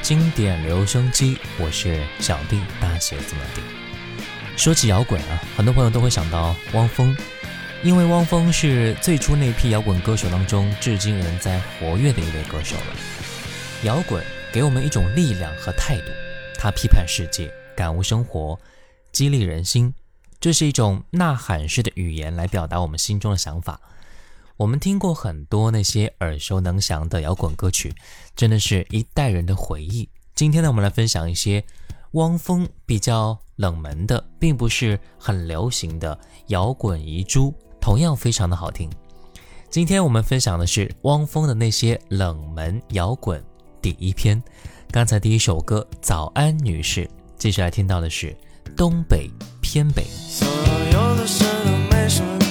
经典留声机，我是小弟，大写字母弟。说起摇滚啊，很多朋友都会想到汪峰，因为汪峰是最初那批摇滚歌手当中至今仍在活跃的一位歌手了。摇滚给我们一种力量和态度，它批判世界，感悟生活，激励人心，这是一种呐喊式的语言来表达我们心中的想法。我们听过很多那些耳熟能详的摇滚歌曲，真的是一代人的回忆。今天呢，我们来分享一些汪峰比较冷门的，并不是很流行的摇滚遗珠，同样非常的好听。今天我们分享的是汪峰的那些冷门摇滚第一篇。刚才第一首歌《早安女士》，接下来听到的是《东北偏北》。所有的事都没什么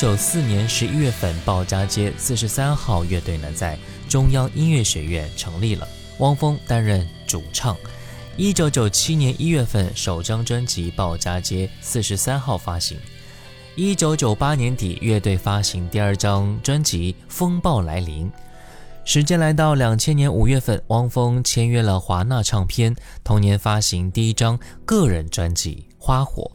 九四年十一月份，鲍家街四十三号乐队呢在中央音乐学院成立了，汪峰担任主唱。一九九七年一月份，首张专辑《鲍家街四十三号》发行。一九九八年底，乐队发行第二张专辑《风暴来临》。时间来到两千年五月份，汪峰签约了华纳唱片，同年发行第一张个人专辑《花火》。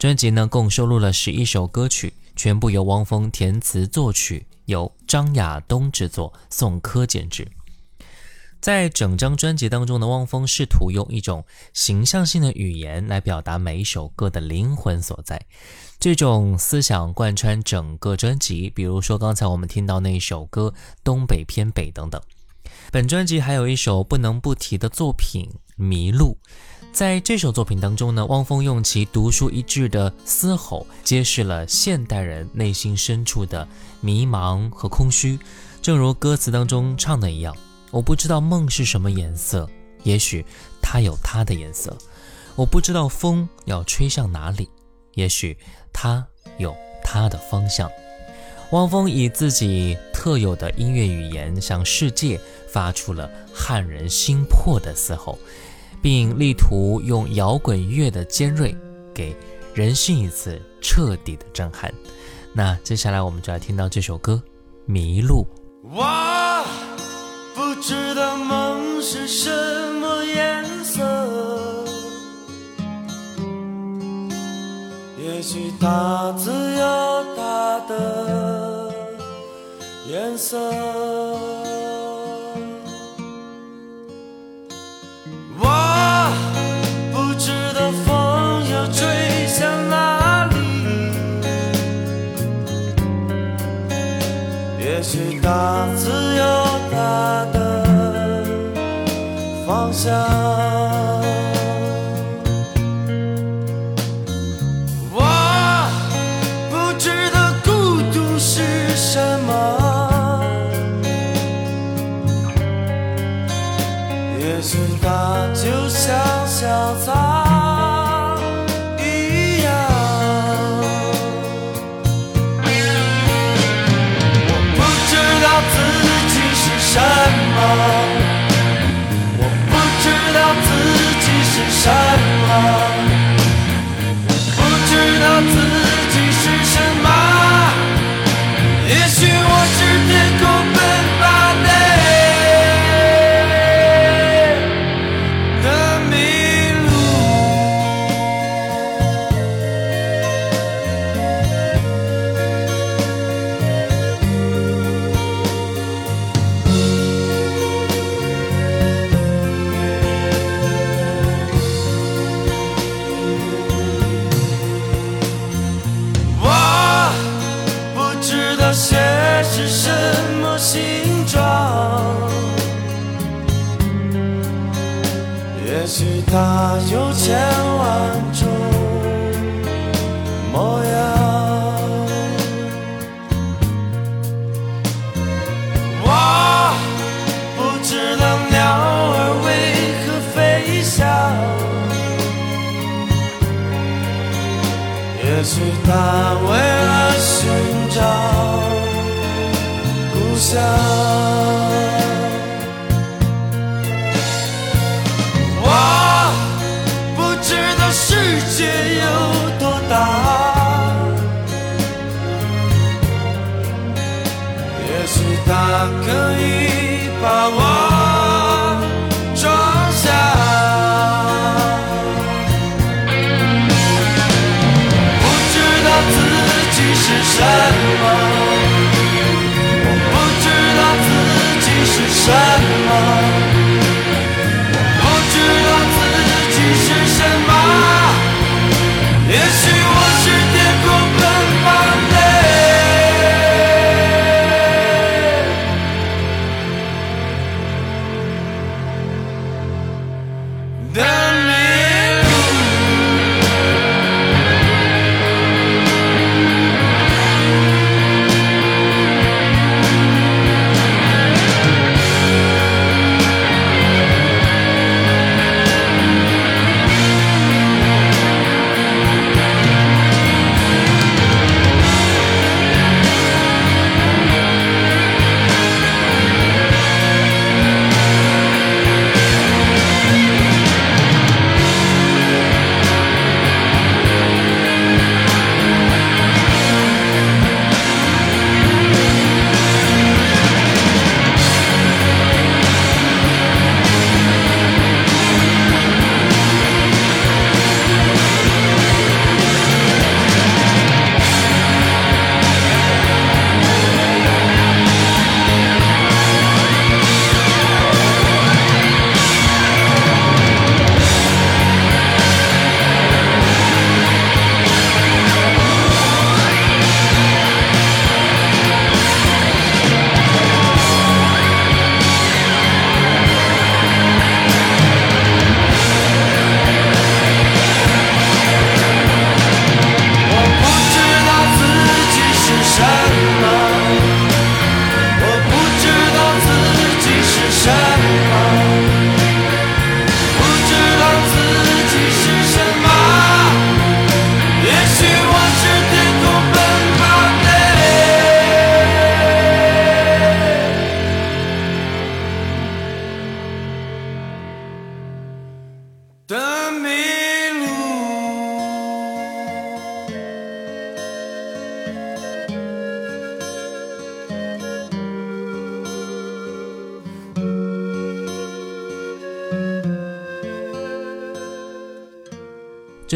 专辑呢共收录了十一首歌曲，全部由汪峰填词作曲，由张亚东制作，宋柯监制。在整张专辑当中呢，汪峰试图用一种形象性的语言来表达每一首歌的灵魂所在。这种思想贯穿整个专辑，比如说刚才我们听到那一首歌《东北偏北》等等。本专辑还有一首不能不提的作品《迷路》。在这首作品当中呢，汪峰用其独树一帜的嘶吼，揭示了现代人内心深处的迷茫和空虚。正如歌词当中唱的一样：“我不知道梦是什么颜色，也许它有它的颜色；我不知道风要吹向哪里，也许……”它有它的方向。汪峰以自己特有的音乐语言，向世界发出了撼人心魄的嘶吼，并力图用摇滚乐的尖锐，给人性一次彻底的震撼。那接下来我们就来听到这首歌《迷路》。我不知道梦是什么颜色。也许它自有它的颜色。方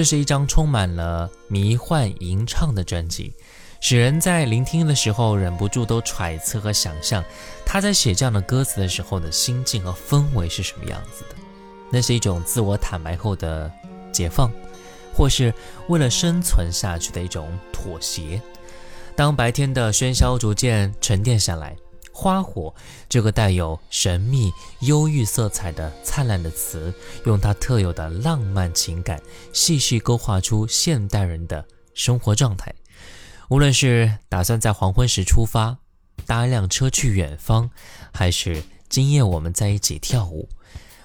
这是一张充满了迷幻吟唱的专辑，使人在聆听的时候忍不住都揣测和想象他在写这样的歌词的时候的心境和氛围是什么样子的。那是一种自我坦白后的解放，或是为了生存下去的一种妥协。当白天的喧嚣逐渐沉淀下来。花火这个带有神秘、忧郁色彩的灿烂的词，用它特有的浪漫情感，细细勾画出现代人的生活状态。无论是打算在黄昏时出发，搭一辆车去远方，还是今夜我们在一起跳舞，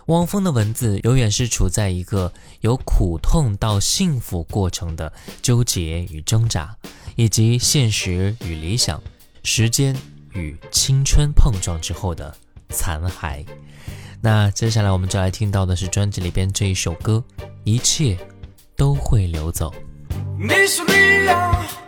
汪峰的文字永远是处在一个由苦痛到幸福过程的纠结与挣扎，以及现实与理想、时间。与青春碰撞之后的残骸。那接下来我们就来听到的是专辑里边这一首歌，一切都会流走。你是你要走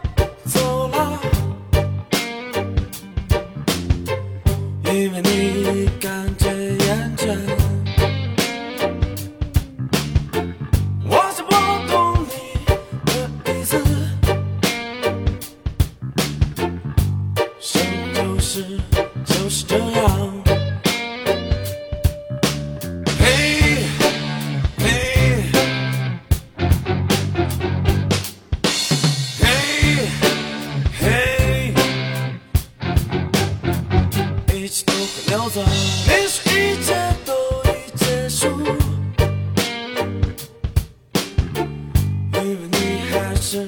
是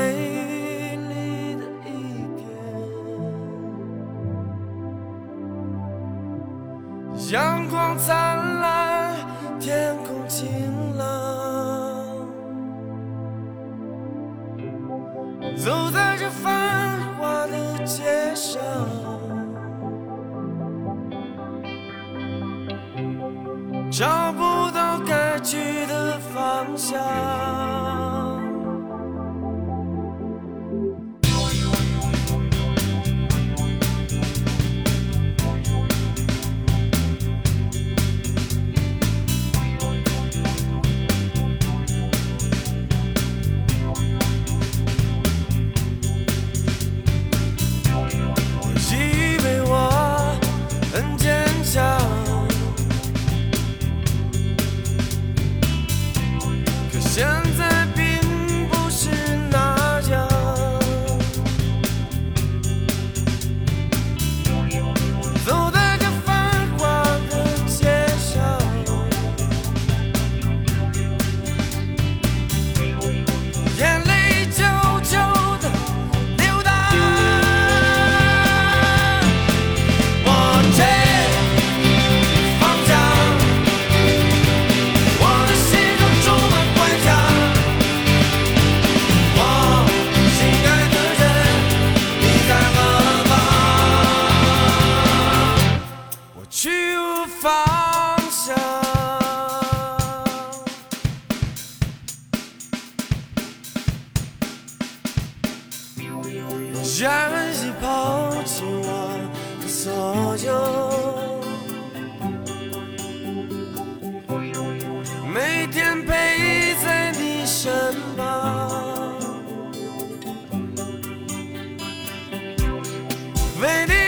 灿烂，为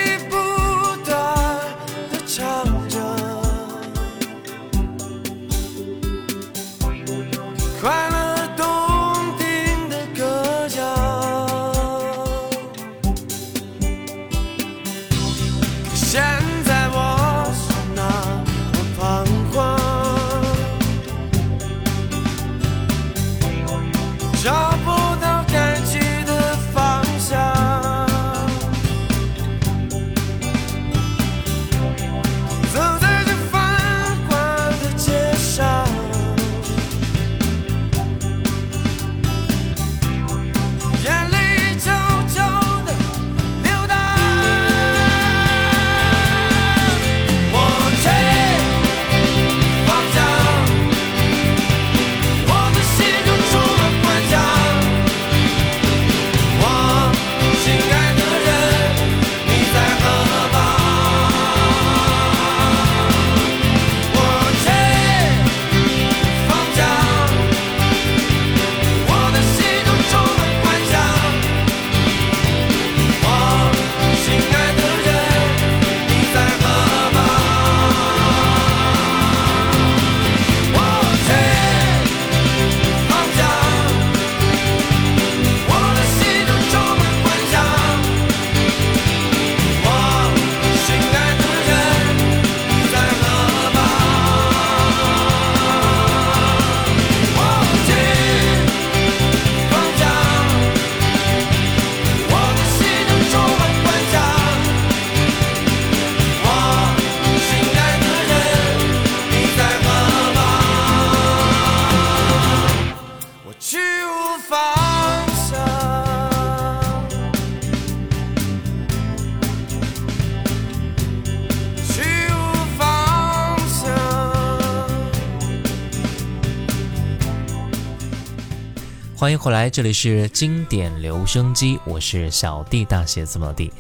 欢迎回来，这里是经典留声机，我是小弟大写字母弟。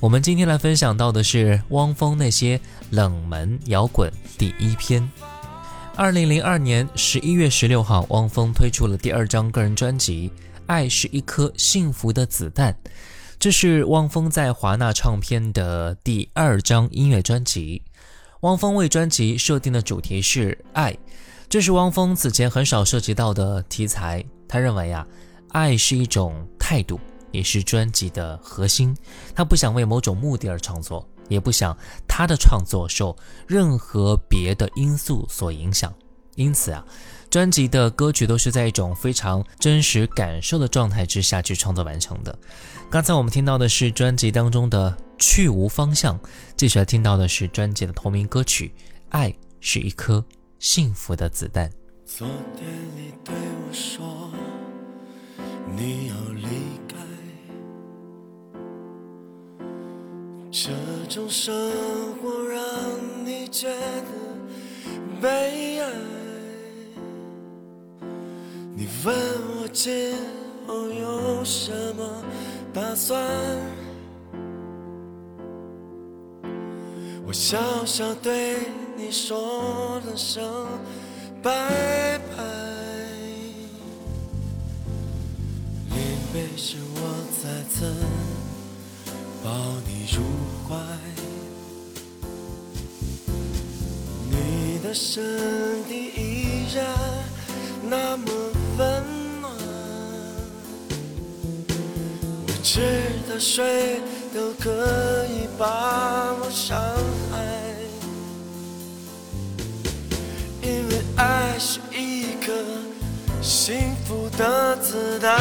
我们今天来分享到的是汪峰那些冷门摇滚第一篇。二零零二年十一月十六号，汪峰推出了第二张个人专辑《爱是一颗幸福的子弹》，这是汪峰在华纳唱片的第二张音乐专辑。汪峰为专辑设定的主题是爱，这是汪峰此前很少涉及到的题材。他认为啊，爱是一种态度，也是专辑的核心。他不想为某种目的而创作，也不想他的创作受任何别的因素所影响。因此啊，专辑的歌曲都是在一种非常真实感受的状态之下去创作完成的。刚才我们听到的是专辑当中的《去无方向》，接下来听到的是专辑的同名歌曲《爱是一颗幸福的子弹》。昨天你对我说你要离开，这种生活让你觉得悲哀。你问我今后有什么打算？我笑笑对你说了声拜拜。临别时，我再次抱你入怀，你的身体依然那么温暖。我知道谁都可以把我伤害。爱是一颗幸福的子弹，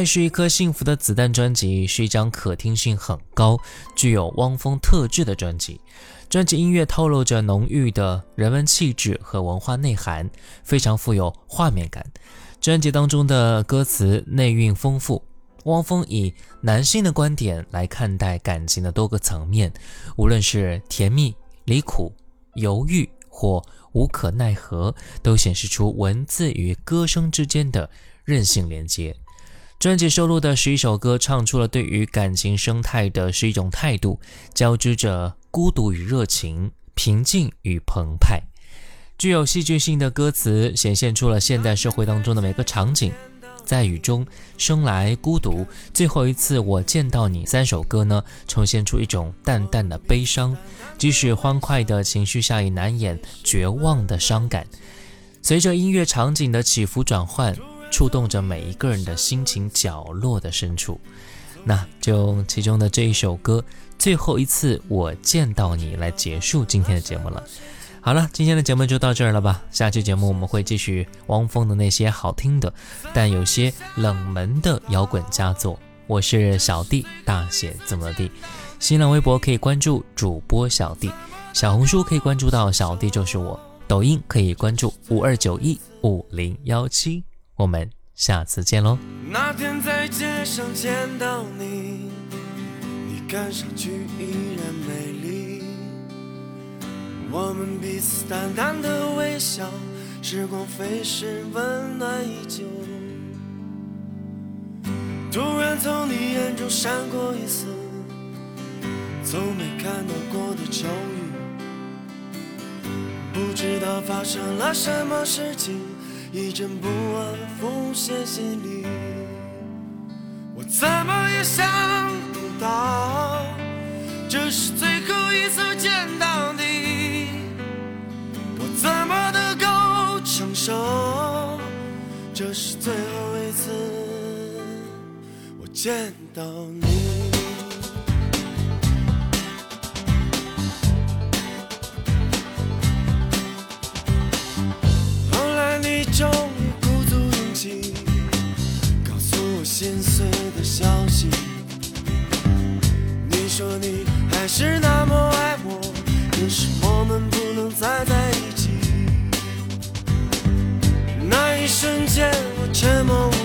爱是一颗幸福的子弹》专辑是一张可听性很高、具有汪峰特质的专辑。专辑音乐透露着浓郁的人文气质和文化内涵，非常富有画面感。专辑当中的歌词内蕴丰富，汪峰以男性的观点来看待感情的多个层面，无论是甜蜜、离苦、犹豫或无可奈何，都显示出文字与歌声之间的韧性连接。专辑收录的十一首歌，唱出了对于感情生态的十一种态度，交织着孤独与热情、平静与澎湃。具有戏剧性的歌词，显现出了现代社会当中的每个场景。在雨中生来孤独，最后一次我见到你。三首歌呢，呈现出一种淡淡的悲伤，即使欢快的情绪下，也难掩绝望的伤感。随着音乐场景的起伏转换。触动着每一个人的心情角落的深处，那就用其中的这一首歌《最后一次我见到你》来结束今天的节目了。好了，今天的节目就到这儿了吧？下期节目我们会继续汪峰的那些好听的，但有些冷门的摇滚佳作。我是小弟，大写字母的。新浪微博可以关注主播小弟，小红书可以关注到小弟就是我，抖音可以关注五二九一五零幺七。我们下次见喽那天在街上见到你你看上去依然美丽。我们彼此淡淡的微笑时光飞逝温暖依旧突然从你眼中闪过一丝从没看到过的潮雨不知道发生了什么事情一阵不安风袭心里，我怎么也想不到，这是最后一次见到你。我怎么能够承受？这是最后一次，我见到你。心碎的消息你说你还是那么爱我可是我们不能再在一起那一瞬间我沉默无